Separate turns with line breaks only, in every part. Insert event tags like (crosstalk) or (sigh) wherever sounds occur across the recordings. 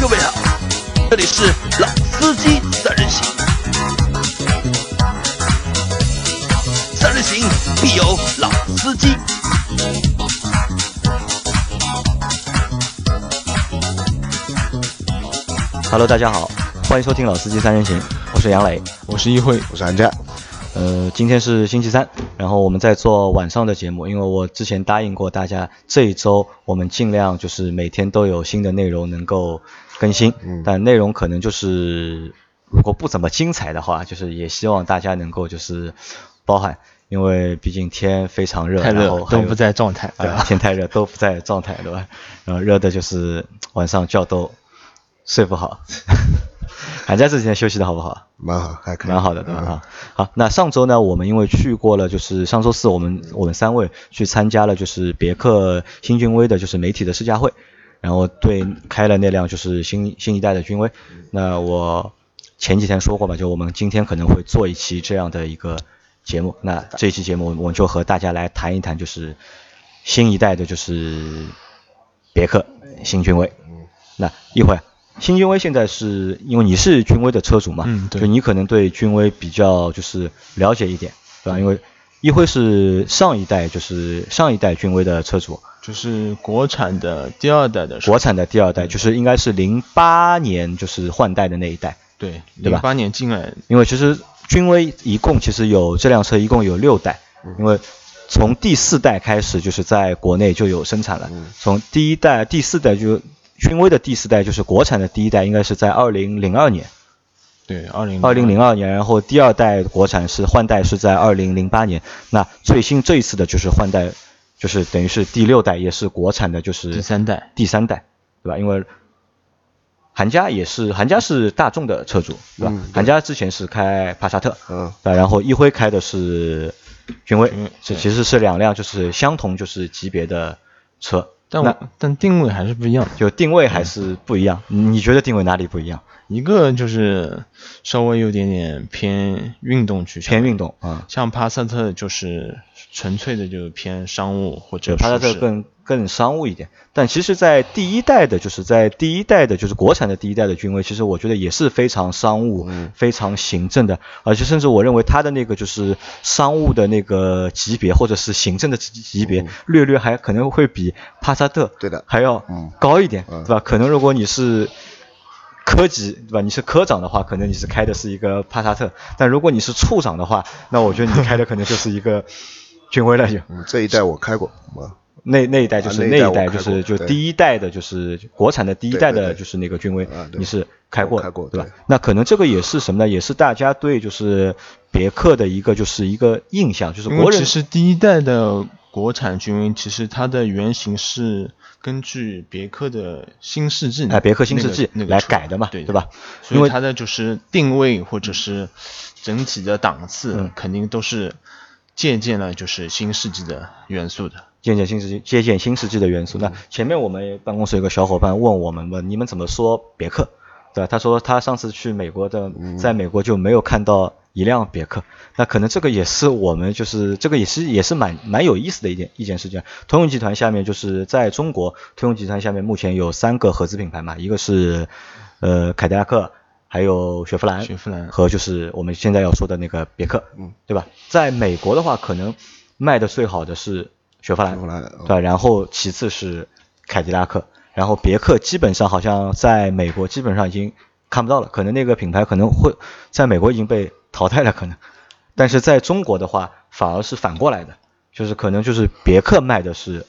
各位好，这里是老司机三人行，三人行必有老司机。
Hello，大家好，欢迎收听老司机三人行，我是杨磊。
我是一辉，
我是安战。
呃，今天是星期三，然后我们在做晚上的节目，因为我之前答应过大家，这一周我们尽量就是每天都有新的内容能够更新，
嗯
但内容可能就是如果不怎么精彩的话，就是也希望大家能够就是包涵，因为毕竟天非常热，
太热
然后
都不在状态，
对吧？天太热都不在状态，对吧？然后热的就是晚上觉都睡不好。寒假这几天休息的好不好？
蛮好，还可以，
蛮好的，对吧？
嗯
啊，好，那上周呢，我们因为去过了，就是上周四我们我们三位去参加了就是别克新君威的就是媒体的试驾会，然后对开了那辆就是新新一代的君威。那我前几天说过吧，就我们今天可能会做一期这样的一个节目。那这一期节目我们就和大家来谈一谈，就是新一代的就是别克新君威。那一会儿。新君威现在是因为你是君威的车主嘛，
嗯对。
就你可能对君威比较就是了解一点，对吧？因为一辉是上一代就是上一代君威的车主，
就是国产的第二代的，
国产的第二代就是应该是零八年就是换代的那一代，
对，
对吧？
零八年进来，
因为其实君威一共其实有这辆车一共有六代，因为从第四代开始就是在国内就有生产了，从第一代、第四代就君威的第四代就是国产的第一代，应该是在二零零二年，
对，二零
二零零二年，然后第二代国产是换代是在二零零八年，那最新这一次的就是换代，就是等于是第六代，也是国产的，就是
第三代，
第三代，对吧？因为韩家也是韩家是大众的车主，对吧？
嗯对。
韩家之前是开帕萨特，
嗯。
对，然后一辉开的是君威这其实是两辆就是相同就是级别的车，
但我但定位还是不一样的，
就定位还是不一样。你觉得定位哪里不一样？
一个就是稍微有点点偏运动取向，
偏运动啊，
像帕萨特就是纯粹的就偏商务或者
就帕萨特更更商务一点，但其实，在第一代的，就是在第一代的，就是国产的第一代的君威，其实我觉得也是非常商务、
嗯。
非常行政的，而且甚至我认为它的那个就是商务的那个级别，或者是行政的级级别，略略还可能会比帕萨特
对的。
还要
嗯。
高一点，
嗯。
对吧？可能如果你是科级对吧？你是科长的话，可能你是开的是一个帕萨特，但如果你是处长的话，那我觉得你开的可能就是一个君威了就。
嗯，这一代我开过，啊，
那那一代就是、
啊那一代
就是就第一代的就是国产的第一代的就是那个君威你是开过
开过
对吧
对？
那可能这个也是什么呢？也是大家对就是别克的一个就是一个印象，就是国
其实第一代的国产君威，其实它的原型是根据别克的新世纪
哎别克新世纪来改的嘛
对
对吧因为
所以它的就是定位或者是整体的档次，
嗯
肯定都是借鉴了就是新世纪的元素的。
借鉴新世纪借鉴新世纪的元素。那前面我们办公室有个小伙伴问我们问你们怎么说别克，对吧？他说他上次去美国的，在美国就没有看到一辆别克。那可能这个也是我们就是这个也是也是蛮蛮有意思的一件一件事情。通用集团下面就是在中国，通用集团下面目前有三个合资品牌嘛，一个是呃凯迪拉克。还有雪佛兰，
雪佛兰
和就是我们现在要说的那个别克，
嗯，
对吧？在美国的话，可能卖的最好的是雪佛兰，
雪佛兰嗯
对吧？然后其次是凯迪拉克，然后别克基本上好像在美国基本上已经看不到了，可能那个品牌可能会在美国已经被淘汰了，可能，但是在中国的话反而是反过来的，就是可能就是别克卖的是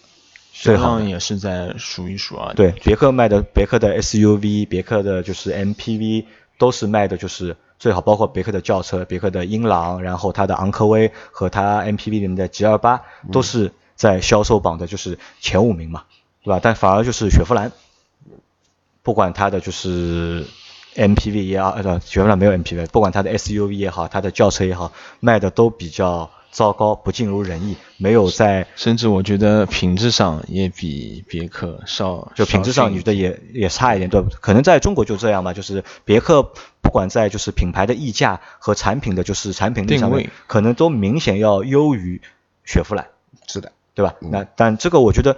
最好
也是在数一数二的。
对，别克卖的别克的 SUV，别克的就是 MPV 都是卖的就是最好，包括别克的轿车，别克的英朗，然后它的昂科威和它 MPV 里面的 G 二八都是在销售榜的就是前五名嘛，对吧？但反而就是雪佛兰，不管它的就是 MPV 也好，呃，雪佛兰没有 MPV，不管它的 SUV 也好，它的轿车也好，卖的都比较糟糕，不尽如人意，没有在
甚至我觉得品质上也比别克稍
就品质上你觉得也也差一点，对不？可能在中国就这样吧，就是别克不管在就是品牌的溢价和产品的就是产品力上面
定位，
可能都明显要优于雪佛兰，
是的，
对吧？那但这个我觉得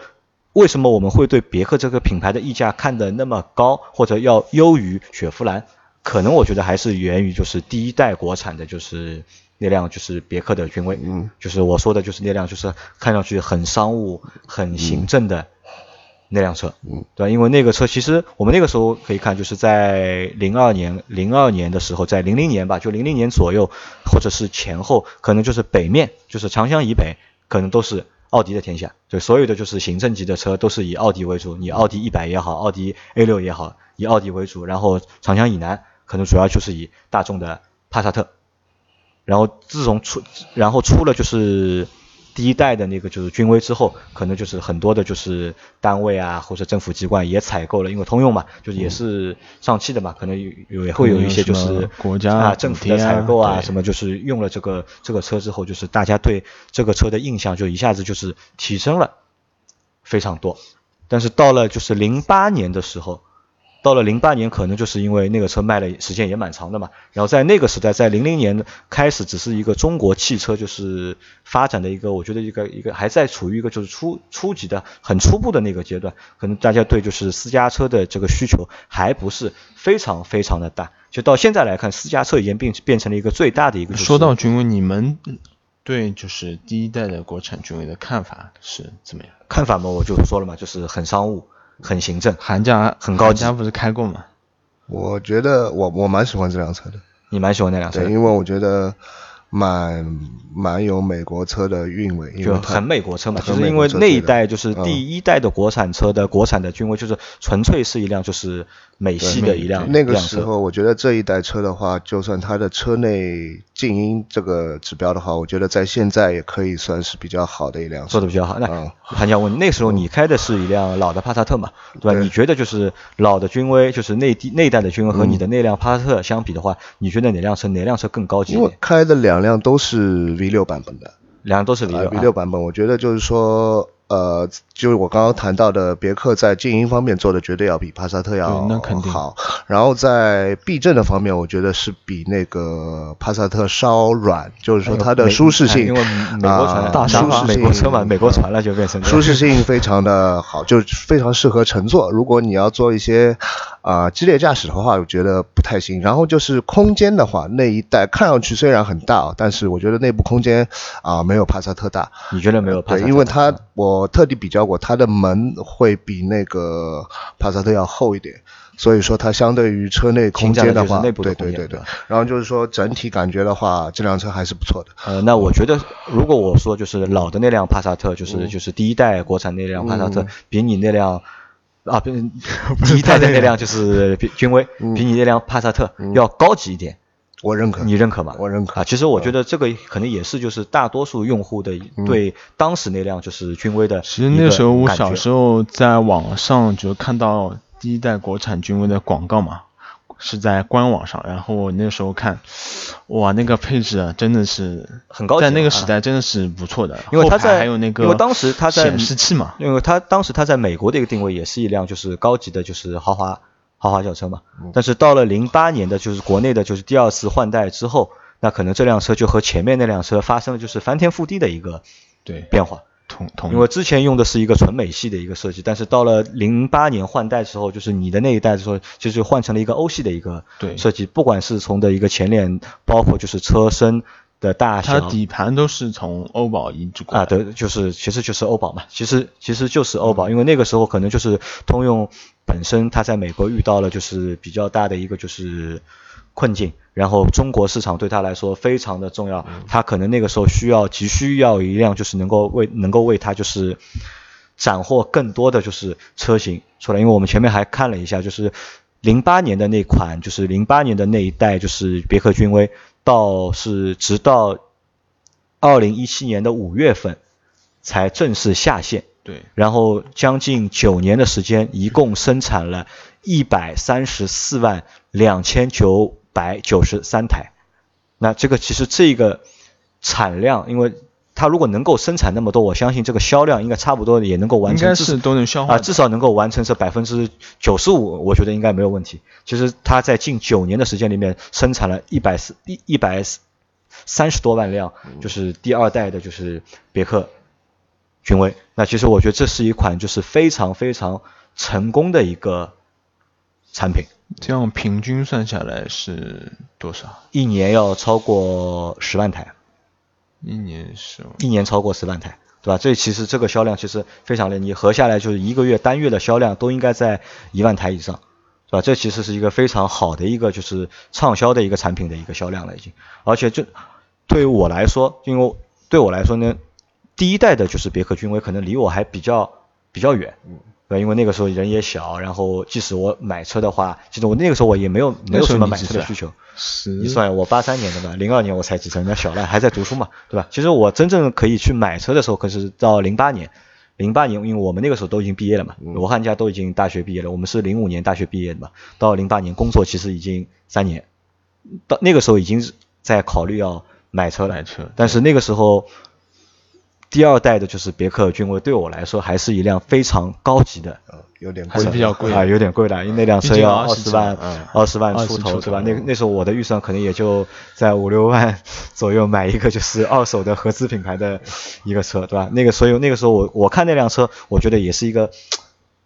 为什么我们会对别克这个品牌的溢价看得那么高，或者要优于雪佛兰？可能我觉得还是源于就是第一代国产的，就是那辆就是别克的君威，
嗯，
就是我说的就是那辆就是看上去很商务、很行政的那辆车，
嗯，
对吧？因为那个车其实我们那个时候可以看，就是在零二年、零二年的时候，在零零年吧，就零零年左右，或者是前后，可能就是北面，就是长江以北，可能都是奥迪的天下，对所有的就是行政级的车都是以奥迪为主，你奥迪一百也好，奥迪 A 六也好，以奥迪为主，然后长江以南可能主要就是以大众的帕萨特，然后自从出，然后出了就是第一代的那个就是君威之后，可能就是很多的就是单位啊或者政府机关也采购了，因为通用嘛，就是也是上汽的嘛，可能有有也会有一些就是
国家
政府的采购啊什么，就是用了这个这个车之后，就是大家对这个车的印象就一下子就是提升了非常多。但是到了就是零八年的时候，到了零八年，可能就是因为那个车卖了时间也蛮长的嘛，然后在那个时代，在零零年开始，只是一个中国汽车就是发展的一个，我觉得一个一个还在处于一个就是初初级的很初步的那个阶段，可能大家对就是私家车的这个需求还不是非常非常的大，就到现在来看，私家车已经变变成了一个最大的一个、
说到君威，你们对就是第一代的国产君威的看法是怎么样？
看法嘛，我就说了嘛，就是很商务、很行政。
韩家
很高级。
韩家不是开过吗？
我觉得我我蛮喜欢这辆车的，
你蛮喜欢那辆车
对，因为我觉得蛮蛮有美国车的韵味，因为
就很美国车嘛，就是因为那一代就是
嗯。
第一代的国产车的国产的君威，就是纯粹是一辆就是美系的一辆
那个时候，我觉得这一代车的话，就算它的车内静音这个指标的话，我觉得在现在也可以算是比较好的一辆车
做的。比较好。那
嗯
韩家问，那时候你开的是一辆老的帕萨特嘛，对吧？
对
你觉得就是老的君威，就是内地那代的君威和
嗯
你的那辆帕萨特相比的话，你觉得哪辆车哪辆车更高级一
因为？开的两辆都是 V 六版本的，
两辆都是 V
呃
六
V 六版本，我觉得就是说，呃，就是我刚刚谈到的，别克在静音方面做的绝对要比帕萨特要
对那肯定
好。然后在避震的方面，我觉得是比那个帕萨特稍软，就是说它的舒适性，
哎因为美国船
啊
大沙发，
舒适性
美国车嘛，美国船了就变成
舒适性非常的好，就非常适合乘坐。如果你要做一些啊、激烈驾驶的话，我觉得不太行。然后就是空间的话，那一代看上去虽然很大，但是我觉得内部空间啊、没有帕萨特大。
你觉得没有帕萨
对，
特？
因为它我特地比较过，它的门会比那个帕萨特要厚一点，所以说它相对于车内空间的话，对对对对。然后就是说整体感觉的话，这辆车还是不错的。
呃，那我觉得，如果我说就是老的那辆帕萨特，就是、
嗯。
就是第一代国产那辆帕萨特，
嗯。
比你那辆啊，不是 (laughs) 第一代的那辆就是比君威，
嗯。
比你那辆帕萨特要高级一点，
我认可，
你认可吗？
我认可
啊。其实我觉得这个可能也是就是大多数用户的对当时那辆就是君威的
其实那时候我小时
候，
在网上就看到第一代国产君威的广告嘛，是在官网上，然后我那时候看，哇，那个配置啊，真的是
很高级
在那个
啊
时代真的是不错的，
因为它在
还有那个，
因为当时它在
显示器嘛，
因为它当时它在美国的一个定位也是一辆就是高级的，就是豪华豪华轿车嘛。但是到了零八年的就是国内的就是第二次换代之后，那可能这辆车就和前面那辆车发生了就是翻天覆地的一个
对，
变化。
同同
因为之前用的是一个纯美系的一个设计，但是到了零八年换代之后，就是你的那一代的时候，就是换成了一个欧系的一个
对
设计，不管是从的一个前脸，包括就是车身的大小，
它底盘都是从欧宝移植过来
啊，对，就是其实就是欧宝嘛，其实其实就是欧宝，因为那个时候可能就是通用本身它在美国遇到了就是比较大的一个就是困境，然后中国市场对它来说非常的重要，它可能那个时候需要急需要一辆就是能够为能够为它就是斩获更多的就是车型出来，因为我们前面还看了一下，就是零八年的那款，就是零八年的那一代就是别克君威，到是直到二零一七年的五月份才正式下线，
对，
然后将近九年的时间，一共生产了一百三十四万两千九百九十三台。那这个其实这个产量，因为它如果能够生产那么多，我相信这个销量应该差不多也能够完成，
应该是都能消化
啊，
的
至少能够完成这百分之九十五，我觉得应该没有问题。其实它在近九年的时间里面生产了一百四一一百三十多万辆，就是第二代的，就是别克君威。那其实我觉得这是一款就是非常非常成功的一个产品，
这样平均算下来是多少？
一年要超过十万台，
一年是
一年超过十万台，对吧？这其实这个销量其实非常的，你合下来就是一个月单月的销量都应该在一万台以上，对吧？这其实是一个非常好的一个就是畅销的一个产品的一个销量了已经，而且这对于我来说，因为对我来说呢，第一代的就是别克君威可能离我还比较比较远，对吧？因为那个时候人也小，然后即使我买车的话，其实我那个时候我也没有没有什么买车的需求。你
十
算我八三年的吧，零二年我才几车，那小了还在读书嘛，对吧？其实我真正可以去买车的时候，可是到零八年，零八年因为我们那个时候都已经毕业了嘛，罗汉家都已经大学毕业了，我们是零五年大学毕业的嘛，到零八年工作其实已经三年，到那个时候已经在考虑要买车了，
买车
但是那个时候。第二代的就是别克君威，对我来说还是一辆非常高级的，
嗯，有点
还是比较贵
啊，有点贵的，因为那辆车要
20
二十万
嗯，
二十万出头，
出
对吧？
头
那那时候我的预算可能也就在五六万 (laughs) 左右买一个就是二手的合资品牌的一个车，对吧？那个所以那个时候我我看那辆车，我觉得也是一个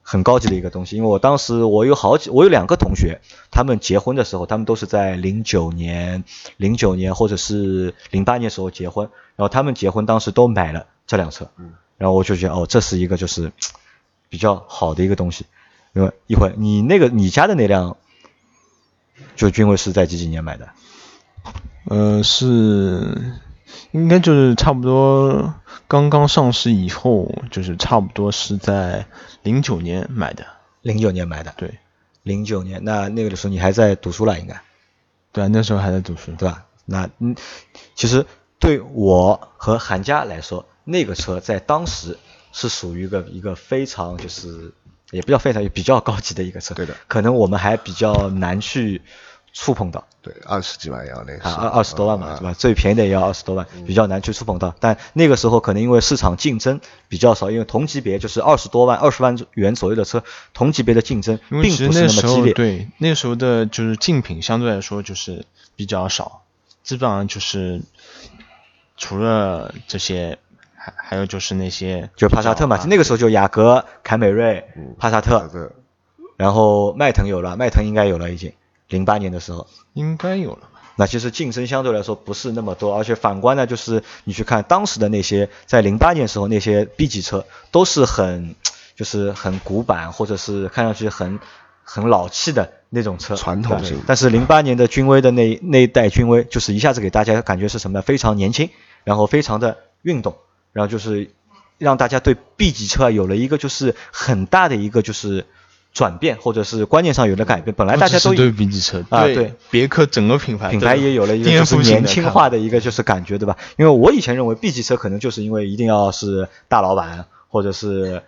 很高级的一个东西，因为我当时我有好几，我有两个同学，他们结婚的时候，他们都是在零九年、零九年或者是零八年时候结婚，然后他们结婚当时都买了这辆车，嗯然后我就觉得哦，这是一个就是比较好的一个东西。因为一会儿你那个你家的那辆，就君威是在几几年买的？
呃，是应该就是差不多刚刚上市以后，就是差不多是在零九年买的。
零九年买的。
对，
零九年，那那个的时候你还在读书了，应该
对啊，那时候还在读书。
对吧？那嗯，其实对我和韩家来说，那个车在当时是属于一个一个非常就是也不叫非常也比较高级的一个车，
对的
可能我们还比较难去触碰到。
对，二十几万要那个
二二十多万嘛，
啊
对吧？最便宜的也要二十多万，比较难去触碰到。但那个时候可能因为市场竞争比较少，因为同级别就是二十多万、二十万元左右的车，同级别的竞争并不是
那
么激烈。
对那时候的就是竞品相对来说就是比较少，基本上就是除了这些，还还有就是那些
就帕萨特嘛，那个时候就雅阁、凯美瑞、帕萨特，
这
然后迈腾有了，迈腾应该有了已经，零八年的时候。
应该有了吧？
那其实竞争相对来说不是那么多，而且反观呢，就是你去看当时的那些在零八年时候那些 B 级车，都是很就是很古板，或者是看上去很很老气的那种车，
传统型
但是零八年的君威的那那一代君威，就是一下子给大家感觉是什么呢？非常年轻，然后非常的运动，然后就是让大家对 B 级车啊有了一个就是很大的一个就是转变，或者是观念上有了改变。本来大家都
对 B 级车
啊对
对别克整个品牌
品牌也有了一个就是年轻化的一个就是感觉，对吧？因为我以前认为 B 级车可能就是因为一定要是大老板或者是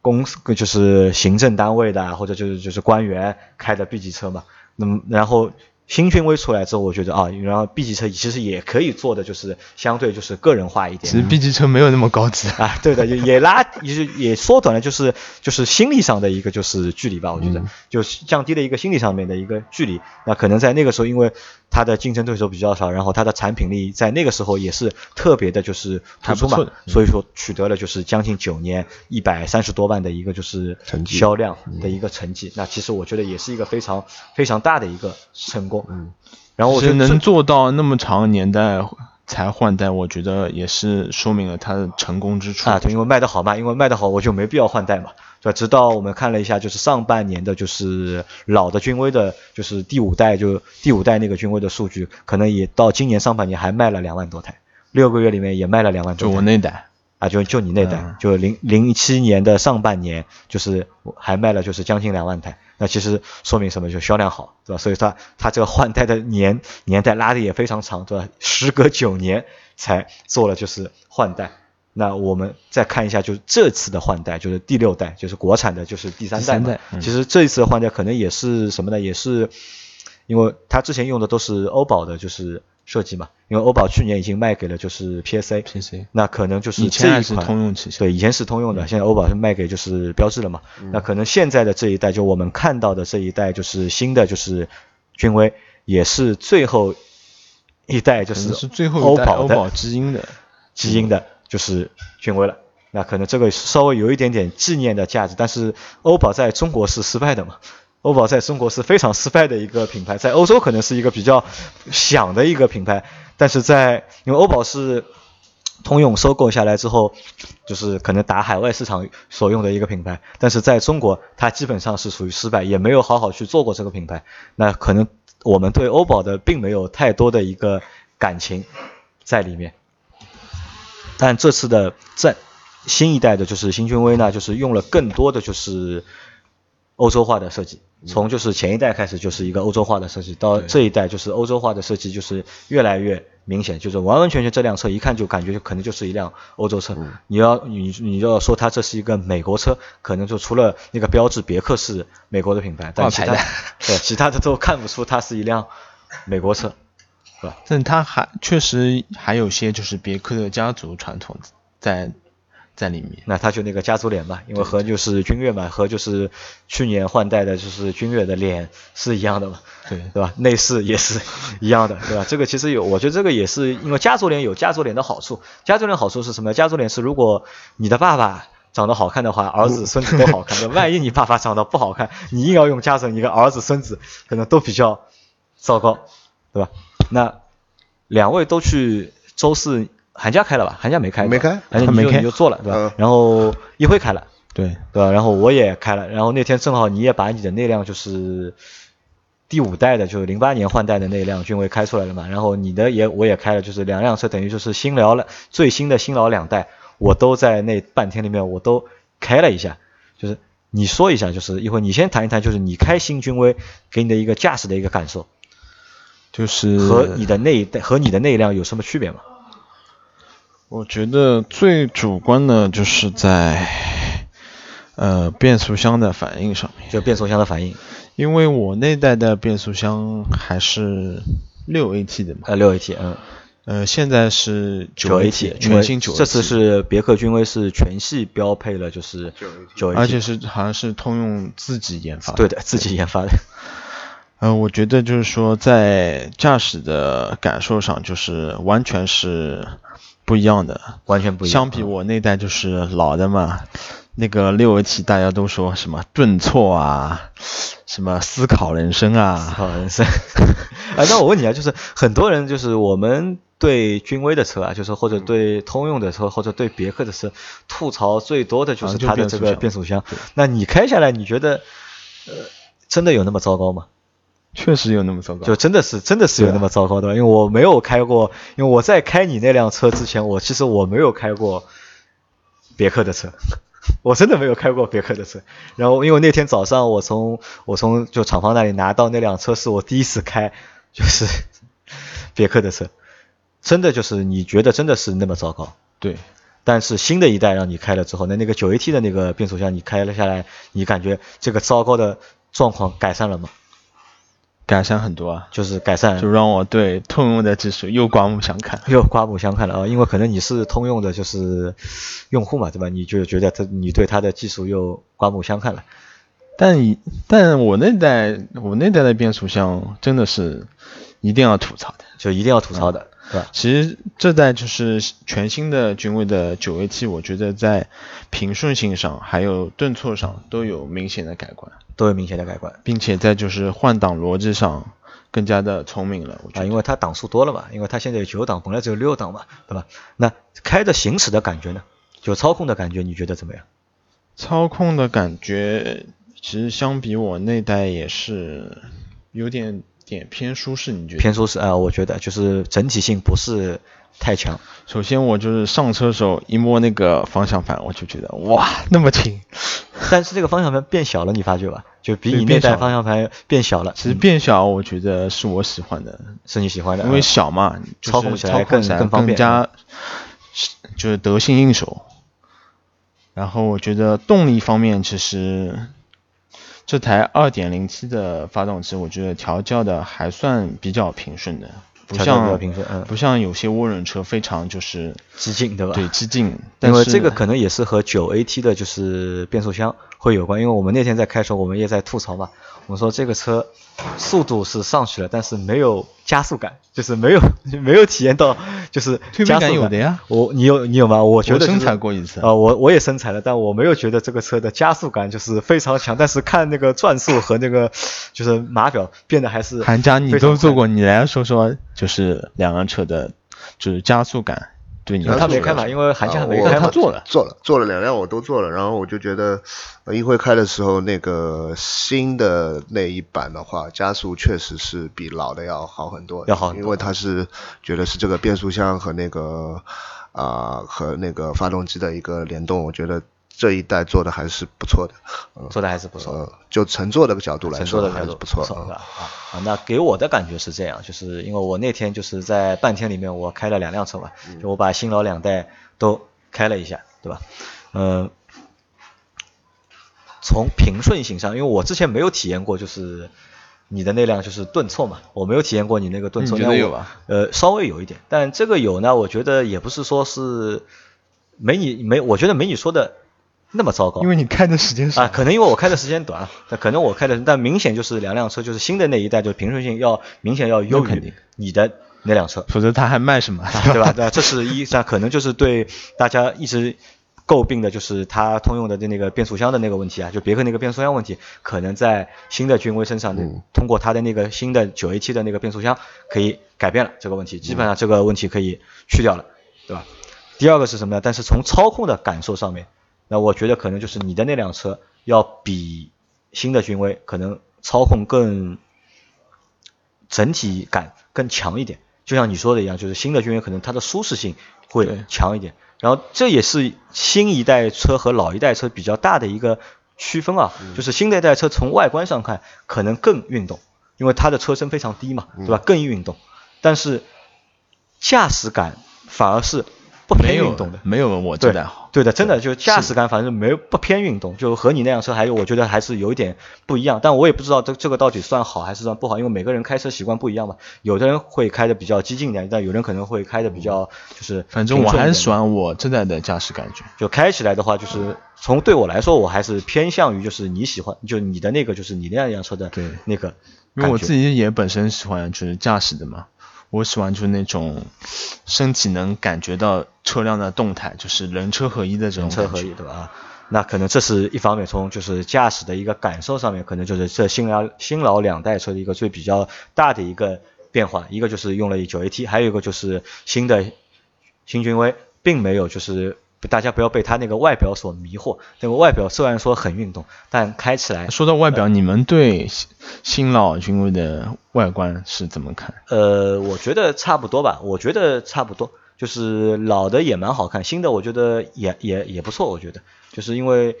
公司就是行政单位的，或者就是就是官员开的 B 级车嘛。那么然后新君威出来之后，我觉得啊，然后 B 级车其实也可以做的就是相对就是个人化一点。
其实 B 级车没有那么高级
啊，对的，也也拉，也是也缩短了，就是就是心理上的一个就是距离吧，我觉得、
嗯
就是降低了一个心理上面的一个距离。那可能在那个时候，因为它的竞争对手比较少，然后它的产品力在那个时候也是特别的，就是突出嘛所以说取得了就是将近九年一百三十多万的一个就是
成绩
销量的一个成绩。那其实我觉得也是一个非常非常大的一个成功。嗯，然后我觉得
能做到那么长的年代才换代，我觉得也是说明了它的成功之处。
啊，对，因为卖得好嘛，因为卖得好，我就没必要换代嘛，对吧？直到我们看了一下，就是上半年的，就是老的君威的，就是第五代，就第五代那个君威的数据，可能也到今年上半年还卖了两万多台，六个月里面也卖了两万多台。
就我那代，
啊，就就你那代，
嗯
就零零七年的上半年，就是还卖了就是将近两万台，那其实说明什么？就销量好，对吧？所以它它这个换代的年年代拉的也非常长，对吧？时隔九年才做了就是换代。那我们再看一下，就是这次的换代，就是第六代，就是国产的，就是第三代嘛。其实这一次的换代可能也是什么呢？也是因为它之前用的都是欧宝的，就是设计嘛。因为欧宝去年已经卖给了就是
PSA，PC
那可能就是
以前是
这一款
通用旗下，
对，以前是通用的，现在欧宝是卖给就是标致了嘛。那可能现在的这一代，就我们看到的这一代，就是新的就是君威，也是最后一代，就是
是最后
欧宝
一代欧宝
的
基因的。
基因的，就是君威了。那可能这个稍微有一点点纪念的价值，但是欧宝在中国是失败的嘛？欧宝在中国是非常失败的一个品牌，在欧洲可能是一个比较响的一个品牌，但是在因为欧宝是通用收购下来之后，就是可能打海外市场所用的一个品牌，但是在中国它基本上是属于失败，也没有好好去做过这个品牌。那可能我们对欧宝的并没有太多的一个感情在里面，但这次的在新一代的就是新君威呢，就是用了更多的就是欧洲化的设计，从就是前一代开始就是一个欧洲化的设计，到这一代就是欧洲化的设计就是越来越明显，就是完完全全这辆车一看就感觉就可能就是一辆欧洲车。你要你你要说它这是一个美国车，可能就除了那个标志别克是美国的品牌，但其他对其他的都看不出它是一辆美国车，是吧？
但他还确实还有些就是别克的家族传统在在里面。
那他就那个家族脸嘛，因为和就是君越嘛，和就是去年换代的就是君越的脸是一样的嘛，
对
对吧？内饰也是一样的，对吧？这个其实有，我觉得这个也是因为家族脸有家族脸的好处。家族脸好处是什么？家族脸是如果你的爸爸长得好看的话，儿子孙子都好看 (laughs) 的。万一你爸爸长得不好看，你硬要用加成一个儿子孙子，可能都比较糟糕，对吧？那两位都去周四寒假开了吧？寒假没开，
没开
寒假 (laughs)
没开
你就做了，对吧？
嗯
然后一辉开了。
对，
对吧？然后我也开了，然后那天正好你也把你的那辆就是第五代的，就是零八年换代的那辆君威开出来了嘛，然后你的也我也开了，就是两辆车等于就是新聊了最新的新老两代，我都在那半天里面我都开了一下，就是你说一下，就是一会儿你先谈一谈，就是你开新君威给你的一个驾驶的一个感受，
就是
和你的那一代和你的那一辆有什么区别吗？
我觉得最主观的就是在呃变速箱的反应上面，
就变速箱的反应，
因为我那代的变速箱还是六 AT 的嘛，
呃，六 AT，嗯。
呃，现在是
九 AT，AT，
全新九 AT，
这次是别克君威是全系标配了，就是九 AT，
而且是好像是通用自己研发的。
对的，自己研发的。
呃，我觉得就是说在驾驶的感受上，就是完全是不一样的。
完全不一样。
相比我那代就是老的嘛，那个六 AT 大家都说什么顿挫啊，什么思考人生啊，
思考人生。(laughs) 哎，那我问你啊，就是很多人就是我们对君威的车啊，就是或者对通用的车，或者对别克的车，吐槽最多的就是它的这个变速箱。那你开下来，你觉得呃真的有那么糟糕吗？
确实有那么糟糕。
就真的是真的是有那么糟糕的，因为我没有开过，因为我在开你那辆车之前，我其实我没有开过别克的车，(laughs) 我真的没有开过别克的车。然后因为那天早上我从我从就厂方那里拿到那辆车，是我第一次开，就是别克的车，真的就是你觉得真的是那么糟糕？
对，
但是新的一代让你开了之后，那那个九 AT 的那个变速箱你开了下来，你感觉这个糟糕的状况改善了吗？
改善很多啊，
就是改善
就让我对通用的技术又刮目相看。(laughs)
又刮目相看了啊！因为可能你是通用的，就是用户嘛，对吧？你就觉得它，你对它的技术又刮目相看了。
但以但我那代我那代的变速箱真的是一定要吐槽的。
就一定要吐槽的，对吧？
其实这代就是全新的君威的九 AT，我觉得在平顺性上还有顿挫上都有明显的改观，
都有明显的改观
并且在就是换挡逻辑上更加的聪明了。我觉
啊，因为它档数多了嘛，因为它现在有九档，本来只有六档嘛，对吧？那开的行驶的感觉呢？就操控的感觉，你觉得怎么样？
操控的感觉其实相比我那代也是有点点偏舒适，你觉得？
偏舒适啊，我觉得就是整体性不是太强。
首先我就是上车时候一摸那个方向盘，我就觉得哇那么轻。(laughs)
但是这个方向盘变小了，你发觉吧？就比你那代
对变小了
方向盘变小了。
其实变小我觉得是我喜欢的，
是你喜欢的，
因为
嗯
小嘛，就是
操控起来更更方便
加就是得心应手。然后我觉得动力方面，其实这台 2.0T 的发动机，我觉得调教的还算比较平顺的，不
调教比较
像
平顺嗯
不像有些涡轮车非常就是
激进，对吧？
对激进。
因
但是
为这个可能也是和九 AT 的就是变速箱会有关，因为我们那天在开的时候，我们也在吐槽嘛，我们说这个车速度是上去了，但是没有加速感，就是没有 (laughs) 没有体验到就是
推背
加速
感有的呀。
我你有你有吗？我觉得、就是、
我身材过一次。
啊、我我也生产了，但我没有觉得这个车的加速感就是非常强，但是看那个转速和那个就是码表变得还是
韩佳你都做过，你来说说，就是两辆车的，就是加速感对你
他没开嘛，因为韩家
啊我
没开嘛，
他做了
做了，做了两辆我都做了，然后我就觉得，呃，一会开的时候那个新的那一版的话，加速确实是比老的要好很多，
要好很多。
因为它是觉得是这个变速箱和那个啊、和那个发动机的一个联动，我觉得这一代做的还是不错的，嗯，
做的还是不错。
呃，就乘坐的角度来说
的
还是不错，
是吧？
嗯
啊啊，那给我的感觉是这样，就是因为我那天就是在半天里面我开了两辆车嘛，就我把新老两代都开了一下，对吧？嗯、从平顺性上，因为我之前没有体验过，就是你的那辆就是顿挫嘛，我没有体验过你那个顿挫，
你觉得有吧？
呃，稍微有一点，但这个有呢，我觉得也不是说是没你没，我觉得没你说的那么糟糕，
因为你开的时间少
啊，可能因为我开的时间短，那可能我开的，但明显就是两辆车，就是新的那一代，就是平顺性要明显要优于你的那辆车，
否则他还卖什么？
对吧？对吧？这是一，那可能就是对大家一直诟病的，就是它通用的那个变速箱的那个问题啊，就别克那个变速箱问题，可能在新的君威身上，
嗯
通过它的那个新的九 AT 的那个变速箱可以改变了这个问题，基本上这个问题可以去掉了，对吧？第二个是什么呢？但是从操控的感受上面，那我觉得可能就是你的那辆车要比新的君威可能操控更整体感更强一点。就像你说的一样，就是新的君威可能它的舒适性会强一点。然后这也是新一代车和老一代车比较大的一个区分啊，就是新的一代车从外观上看可能更运动，因为它的车身非常低嘛，对吧？更运动，但是驾驶感反而是不偏运动的。
没有我这
对
代好。
对的，真的就驾驶感，反正没有不偏运动，就和你那辆车还有，我觉得还是有一点不一样。但我也不知道这这个到底算好还是算不好，因为每个人开车习惯不一样嘛。有的人会开的比较激进一点，但有人可能会开的比较就是
反正我还是喜
欢，
我这代的驾驶感觉。
就开起来的话，就是从对我来说，我还是偏向于就是你喜欢，就你的那个就是你那辆车的
对
那个
因为我自己也本身喜欢就是驾驶的嘛，我喜欢就是那种身体能感觉到车辆的动态，就是人车合一的这种
人车合一，对吧？啊，那可能这是一方面，从就是驾驶的一个感受上面，可能就是这新老新老两代车的一个最比较大的一个变化。一个就是用了九 AT，还有一个就是新的新君威，并没有就是大家不要被它那个外表所迷惑。那个外表虽然说很运动，但开起来
说到外表，你们对新新老君威的外观是怎么看？
呃，我觉得差不多吧，我觉得差不多，就是老的也蛮好看，新的我觉得也也也不错，我觉得，就是因为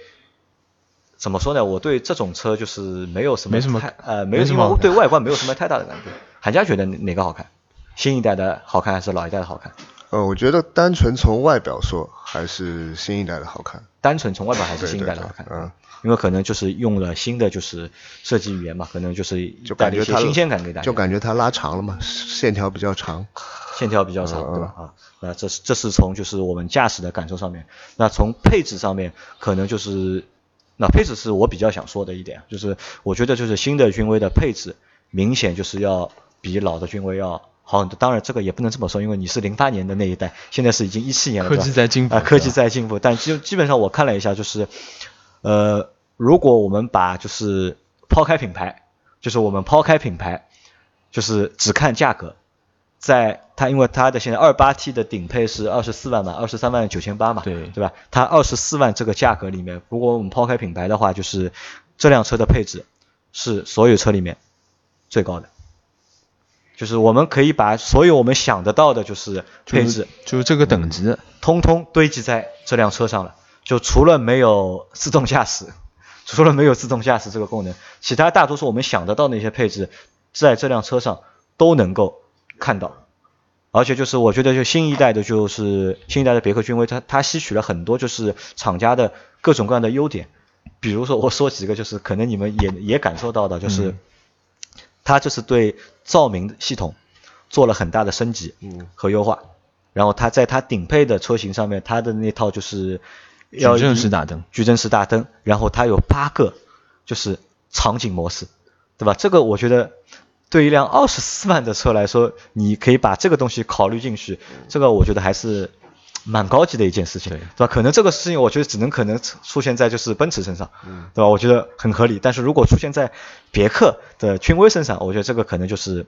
怎么说呢，我对这种车就是没有什么
没什么
太呃没有
什么
对外观没有什么太大的感觉。韩家觉得哪哪个好看？新一代的好看还是老一代的好看？
呃，我觉得单纯从外表说，还是新一代的好看。
单纯从外表还是新一代的好看？
嗯，
因为可能就是用了新的就是设计语言嘛，可能就是
就
带
感觉它
了一些新鲜感给大家。
就感觉它拉长了嘛，线条比较长。(laughs)
线条比较长，
嗯
对吧？啊，那这是这是从就是我们驾驶的感受上面，那从配置上面可能就是，那配置是我比较想说的一点，就是我觉得就是新的君威的配置明显就是要比老的君威要好很多。当然这个也不能这么说，因为你是零八年的那一代，现在是已经一七年了，
科技在进步
啊，科技在进步，但基基本上我看了一下，就是呃，如果我们把就是抛开品牌，就是我们抛开品牌，就是只看价格，在它因为它的现在二八 T 的顶配是二十四万嘛，二十三万九千八嘛，
对
对吧？它二十四万这个价格里面，如果我们抛开品牌的话，就是这辆车的配置是所有车里面最高的。就是我们可以把所有我们想得到的，就是配置，
就是这个等级的。
通通堆积在这辆车上了。就除了没有自动驾驶，(laughs) 除了没有自动驾驶这个功能，其他大多数我们想得到的那些配置，在这辆车上都能够看到。而且就是我觉得就新一代的，就是新一代的别克君威，它它吸取了很多就是厂家的各种各样的优点。比如说我说几个，就是可能你们也也感受到的，就是
嗯
它就是对照明系统做了很大的升级
嗯
和优化。然后它在它顶配的车型上面，它的那套就是要
矩阵式大灯，
矩阵式大灯，然后它有八个就是场景模式，对吧？这个我觉得对一辆二十四万的车来说，你可以把这个东西考虑进去，这个我觉得还是蛮高级的一件事情，对吧？可能这个事情我觉得只能可能出现在就是奔驰身上，对吧？我觉得很合理，但是如果出现在别克的君威身上，我觉得这个可能就是。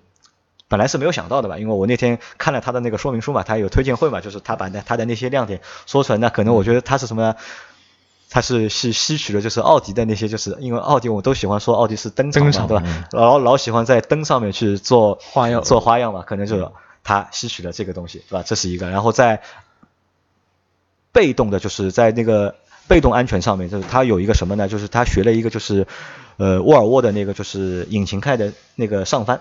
本来是没有想到的吧，因为我那天看了他的那个说明书嘛，他有推荐会嘛，就是他把那他的那些亮点说出来，那可能我觉得他是什么？他是是吸取了就是奥迪的那些，就是因为奥迪我都喜欢说奥迪是灯厂嘛，对吧？老老喜欢在灯上面去做
花样，
做花样嘛，可能就是他吸取了这个东西，对吧？这是一个，然后在被动的，就是在那个被动安全上面，就是他有一个什么呢？就是他学了一个就是呃沃尔沃的那个就是引擎盖的那个上翻。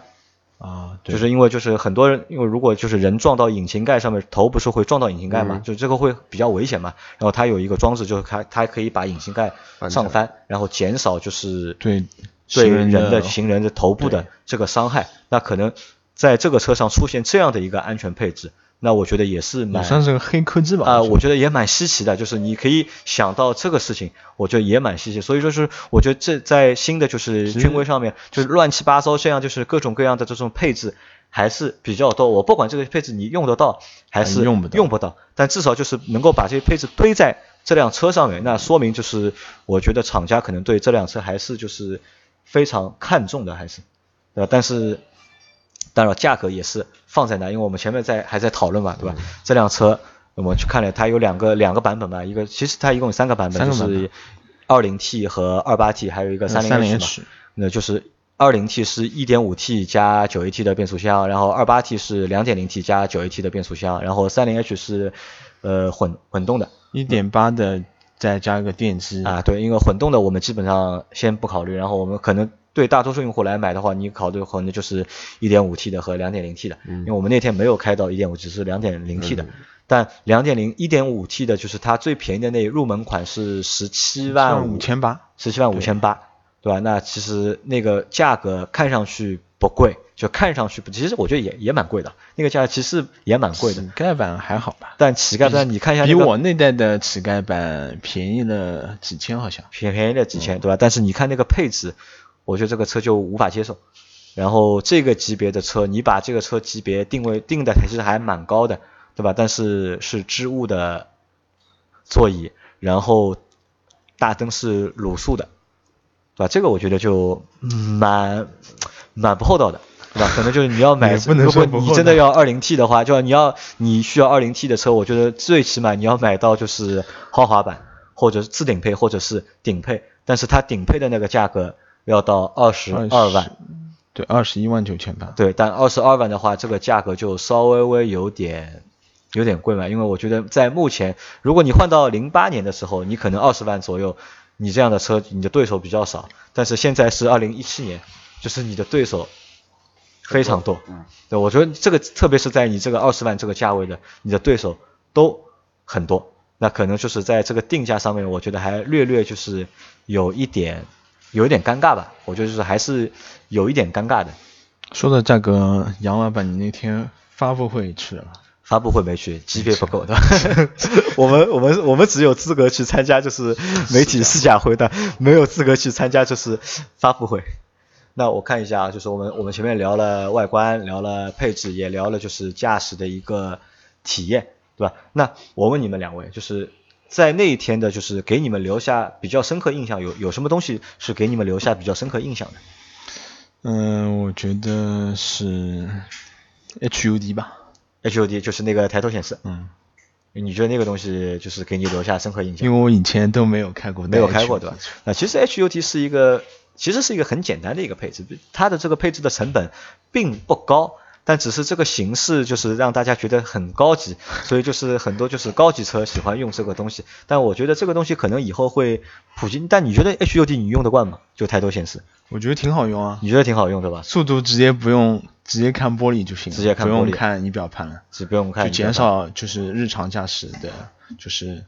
啊，
就是因为就是很多人，因为如果就是人撞到引擎盖上面，头不是会撞到引擎盖嘛，就这个会比较危险嘛。然后它有一个装置，就是它它可以把引擎盖上翻，然后减少就是
对
对人的行人的头部的这个伤害。那可能在这个车上出现这样的一个安全配置。那我觉得也是蛮
算是个黑科技吧
啊，我觉得也蛮稀奇的，就是你可以想到这个事情，我觉得也蛮稀奇。所以说是我觉得这在新的就是军规上面，就是乱七八糟这样就是各种各样的这种配置还是比较多。我不管这个配置你用得到还是
用不到，
用不到，但至少就是能够把这些配置堆在这辆车上面，那说明就是我觉得厂家可能对这辆车还是就是非常看重的，还是对吧？但是。当然，价格也是放在那，因为我们前面在还在讨论嘛，对吧？这辆车我们去看了，它有两个两个版本嘛，一个其实它一共有三个版本，就是二零 T 和二八 T，还有一个三零
H
嘛。那就是二零 T 是一点五 T 加九 AT 的变速箱，然后二八 T 是两点零 T 加九 AT 的变速箱，然后三零 H 是呃混混动的，
一点八的再加一个电机
啊，对，因为混动的我们基本上先不考虑，然后我们可能。对大多数用户来买的话，你考虑可能就是一点五 T 的和两点零 T 的，因为我们那天没有开到一点五，只是两点零 T 的。但两点零一点五 T 的就是它最便宜的那入门款是十七万
五千八，
十七万五千八，对吧？那其实那个价格看上去不贵，就看上去不，其实我觉得也也蛮贵的。那个价其实也蛮贵的。
乞丐版还好吧？
但乞丐版你看一下，
比我那代的乞丐版便宜了几千，好像
便便宜了几千，对吧？但是你看那个配置。我觉得这个车就无法接受，然后这个级别的车，你把这个车级别定位定的其实还蛮高的，对吧？但是是织物的座椅，然后大灯是卤素的，对吧？这个我觉得就蛮蛮不厚道的，对吧？可能就是你要买，如果你真的要二零 T 的话，就你要你需要二零 T 的车，我觉得最起码你要买到就是豪华版，或者是次顶配，或者是顶配，但是它顶配的那个价格。要到二十二万，
对，二十一万九千八。
对，但二十二万的话，这个价格就稍微微有点有点贵嘛。因为我觉得在目前，如果你换到零八年的时候，你可能二十万左右，你这样的车，你的对手比较少。但是现在是二零一七年，就是你的对手非常多。嗯，对，我觉得这个特别是在你这个二十万这个价位的，你的对手都很多。那可能就是在这个定价上面，我觉得还略略就是有一点。有一点尴尬吧，我觉得就是还是有一点尴尬的。
说到价格，杨老板，你那天发布会去了吗？
发布会没去，级别不够的。(laughs) 我们我们我们只有资格去参加就是媒体试驾会的，没有资格去参加就是发布会。那我看一下啊，就是我们我们前面聊了外观，聊了配置，也聊了就是驾驶的一个体验，对吧？那我问你们两位，就是。在那一天的，就是给你们留下比较深刻印象，有有什么东西是给你们留下比较深刻印象的？
嗯，我觉得是 HUD 吧
，HUD 就是那个抬头显示。嗯，你觉得那个东西就是给你留下深刻印象？
因为我以前都没有开过，
没有开过对吧？那其实 HUD 是一个，其实是一个很简单的一个配置，它的这个配置的成本并不高。但只是这个形式就是让大家觉得很高级，(laughs) 所以就是很多就是高级车喜欢用这个东西。但我觉得这个东西可能以后会普及。但你觉得 HUD 你用得惯吗？就抬头显示？
我觉得挺好用啊。
你觉得挺好用对吧？
速度直接不用，直接看玻璃就行，
直接看玻璃，
不用看仪表盘了，
只不用看，
就减少就是日常驾驶的，就是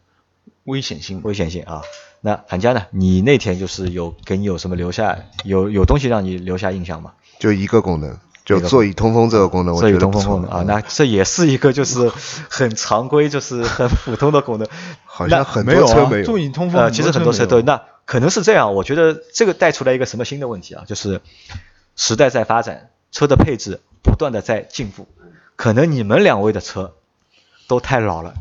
危险性，
危险性啊。那韩佳呢？你那天就是有给你有什么留下有有东西让你留下印象吗？
就一个功能。就座椅通风这个功能，我
座椅通风功能啊，那这也是一个就是很常规，就是很普通的功能。(laughs)
好像很多车没，有。
座椅通风
呃，其实很多车都有，那可能是这样。我觉得这个带出来一个什么新的问题啊，就是时代在发展，车的配置不断的在进步。可能你们两位的车都太老了，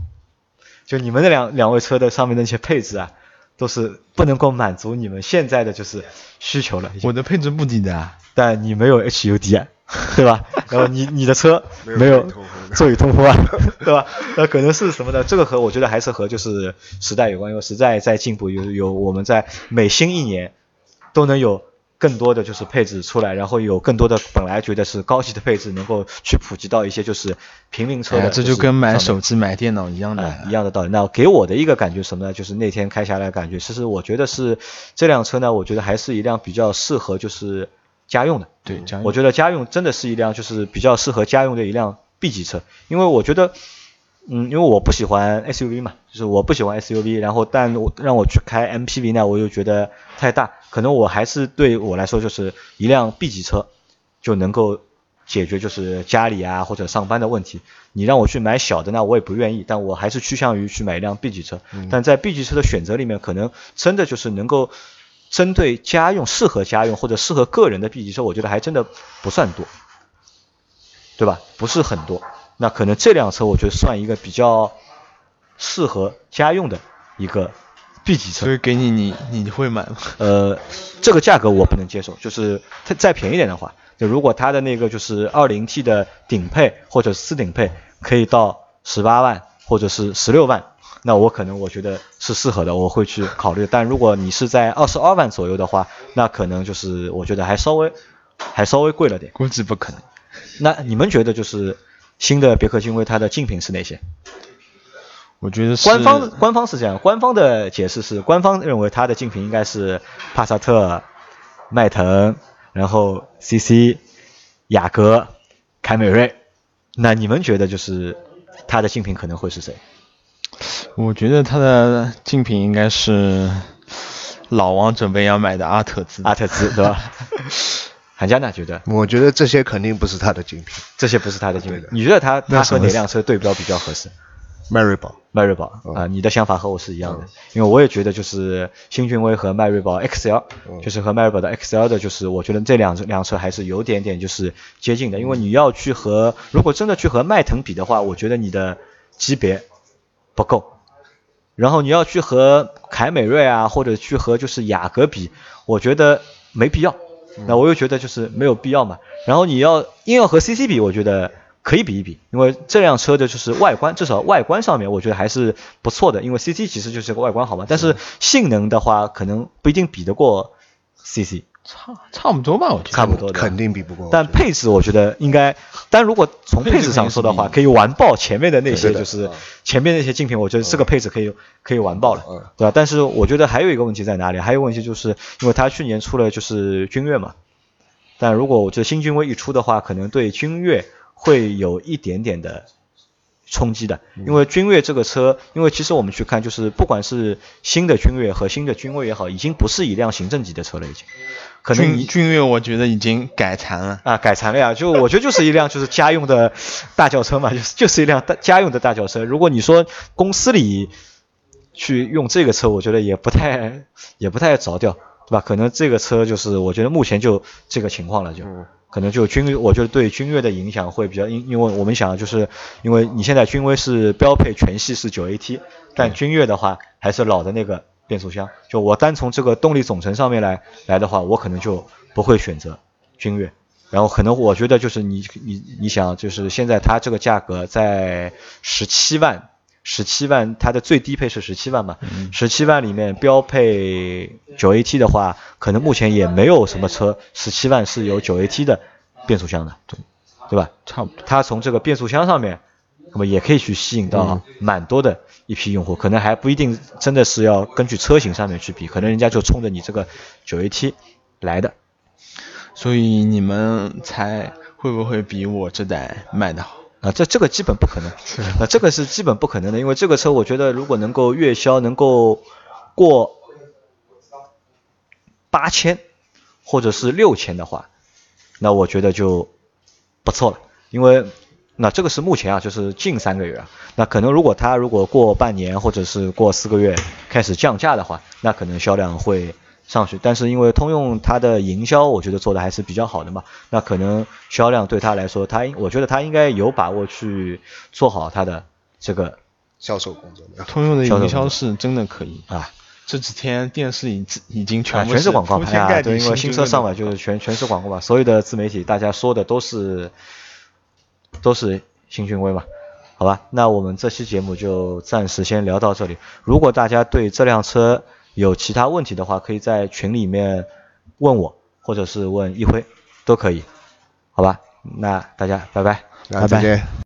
就你们那两两位车的上面那些配置啊，都是不能够满足你们现在的就是需求了。
我的配置不低的啊，
但你没有 HUD 啊，(laughs) 对吧？然后你你的车没有
座椅通风
啊，(laughs) 对吧？那可能是什么呢？这个和我觉得还是和就是时代有关，因为时代在进步，有有我们在每新一年都能有更多的就是配置出来，然后有更多的本来觉得是高级的配置能够去普及到一些就是平民车的、
哎这就跟买手机、买电脑一样的
哎，一样的道理。那给我的一个感觉什么呢？就是那天开下来的感觉，其实我觉得是这辆车呢，我觉得还是一辆比较适合就是家用的。
对，家用
我觉得家用真的是一辆就是比较适合家用的一辆 B 级车，因为我觉得，嗯，因为我不喜欢 SUV 嘛，就是我不喜欢 SUV，然后但我让我去开 MPV 呢，我又觉得太大，可能我还是对我来说就是一辆 B 级车就能够解决就是家里啊或者上班的问题。你让我去买小的呢，我也不愿意，但我还是趋向于去买一辆 B 级车。但在 B 级车的选择里面，可能真的就是能够针对家用、适合家用或者适合个人的 B 级车，我觉得还真的不算多，对吧？不是很多。那可能这辆车我觉得算一个比较适合家用的一个 B 级车
所。以给你你你会买吗？
呃，这个价格我不能接受，就是它再便宜点的话，就如果它的那个就是二零 T 的顶配或者次顶配可以到十八万或者是十六万，那我可能我觉得是适合的，我会去考虑。但如果你是在二十二万左右的话，那可能就是我觉得还稍微还稍微贵了点。
估计不可能。
那你们觉得就是新的别克君威它的竞品是哪些？
我觉得是
官方官方是这样，官方的解释是，官方认为它的竞品应该是帕萨特、迈腾，然后 CC、雅阁、凯美瑞。那你们觉得就是它的竞品可能会是谁？
我觉得它的竞品应该是老王准备要买的阿特兹。
阿特兹对吧？(laughs) 韩佳呢觉得？
我觉得这些肯定不是它的竞品。
这些不是它的竞品，你觉得它它和哪辆车对标比较合适？
迈锐宝，
迈锐宝啊、你的想法和我是一样的，因为我也觉得就是新君威和迈锐宝 XL，、就是和迈锐宝的 XL 的，就是我觉得这两辆车还是有点点就是接近的，因为你要去和如果真的去和迈腾比的话，我觉得你的级别不够，然后你要去和凯美瑞啊，或者去和就是雅阁比，我觉得没必要。那我又觉得就是没有必要嘛。然后你要硬要和 CC 比，我觉得可以比一比，因为这辆车的就是外观，至少外观上面我觉得还是不错的。因为 CC 其实就是个外观好嘛，但是性能的话可能不一定比得过 CC，
差差不多吧，我觉得。
差不多的。
肯定比不过。
但配置我觉得应该，但如果从配置上说的话，可以完爆前面的那些，就是前面那些竞品，我觉得这个配置可以可以完爆了
嗯，
对吧？但是我觉得还有一个问题在哪里？还有问题就是因为它去年出了就是君越嘛，但如果我觉得新君威一出的话，可能对君越会有一点点的冲击的，因为君越这个车，因为其实我们去看，就是不管是新的君越和新的君威也好，已经不是一辆行政级的车了，已经，可能
君君越我觉得已经改残了。
啊，改残了呀，就我觉得就是一辆就是家用的大轿车嘛，就是就是一辆大家用的大轿车。如果你说公司里去用这个车，我觉得也不太也不太着调，对吧？可能这个车就是我觉得目前就这个情况了，就。可能就君，我觉得对君越的影响会比较，因因为我们想就是，因为你现在君威是标配全系是九 AT，但君越的话还是老的那个变速箱。就我单从这个动力总成上面来来的话，我可能就不会选择君越。然后可能我觉得就是你你你想就是现在它这个价格在十七万，十七万它的最低配是十七万嘛，十七万里面标配九 AT 的话，可能目前也没有什么车十七万是有九 AT 的变速箱的，对对吧？
差不多。
它从这个变速箱上面，那么也可以去吸引到蛮多的一批用户，可能还不一定真的是要根据车型上面去比，可能人家就冲着你这个九 AT 来的。
所以你们才会不会比我这代卖的好？
啊，这这个基本不可能，啊，这个是基本不可能的，因为这个车我觉得如果能够月销能够过八千或者是六千的话，那我觉得就不错了，因为那这个是目前啊，就是近三个月啊，那可能如果它如果过半年或者是过四个月开始降价的话，那可能销量会上去。但是因为通用它的营销，我觉得做的还是比较好的嘛，那可能销量对他来说，他应我觉得他应该有把握去做好他的这个
销售工作。
通用的营销是真的可以，
啊。
这几天电视已已经
啊，
全部
全是广告牌啊，
铺天盖地
对，因为新车上来就是全全是广告嘛，所有的自媒体大家说的都是都是新君威嘛，好吧，那我们这期节目就暂时先聊到这里。如果大家对这辆车有其他问题的话，可以在群里面问我，或者是问一辉，都可以，好吧？那大家拜拜。
拜拜。